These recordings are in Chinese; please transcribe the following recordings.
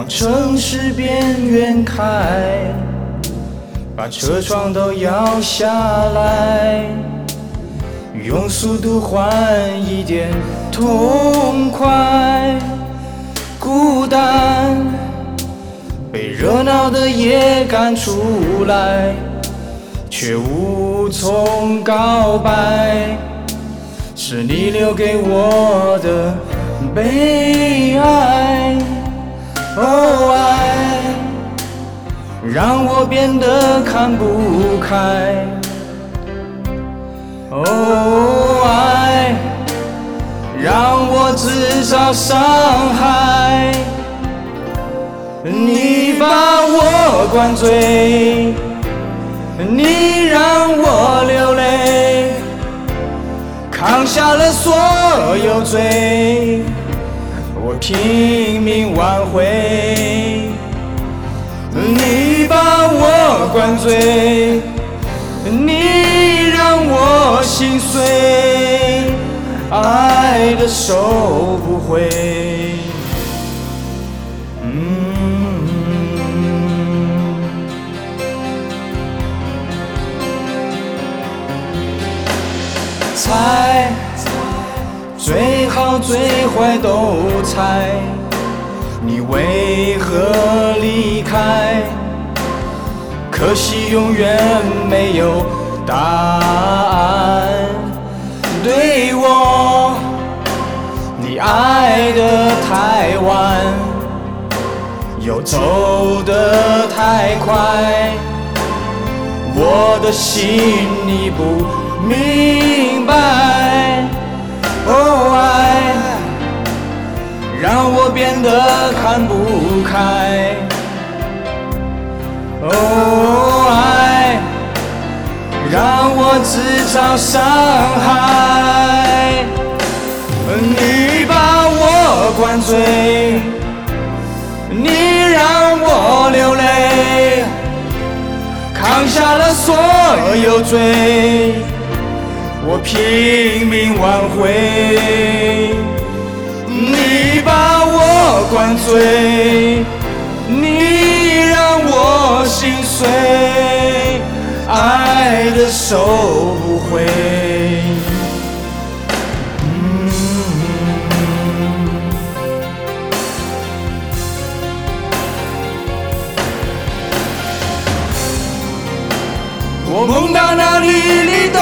往城市边缘开，把车窗都摇下来，用速度换一点痛快。孤单被热闹的夜赶出来，却无从告白，是你留给我的悲哀。哦，爱让我变得看不开。哦，爱让我制造伤害。你把我灌醉，你让我流泪，扛下了所有罪。我拼命挽回，你把我灌醉，你让我心碎，爱的收不回。好最坏都猜，你为何离开？可惜永远没有答案。对我，你爱得太晚，又走得太快，我的心你不明白。哦，让我变得看不开。哦，爱让我制造伤害。你把我灌醉，你让我流泪，扛下了所有罪。我拼命挽回，灌醉，你让我心碎，爱的收不回。我梦到哪里，你都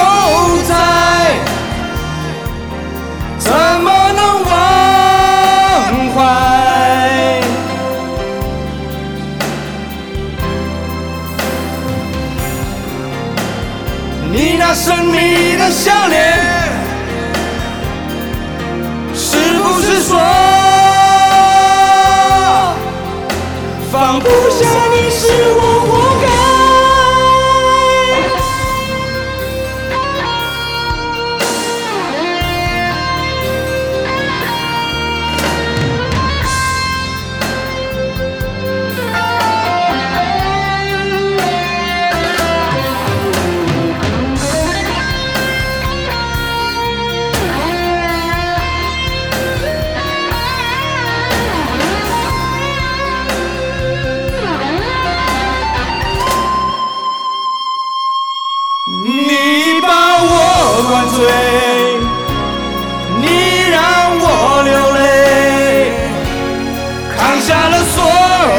你那神秘的笑脸，是不是说放不下你是我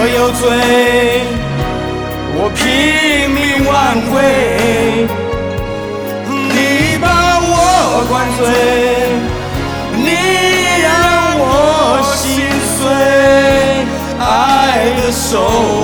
我有罪，我拼命挽回。你把我灌醉，你让我心碎，爱的手。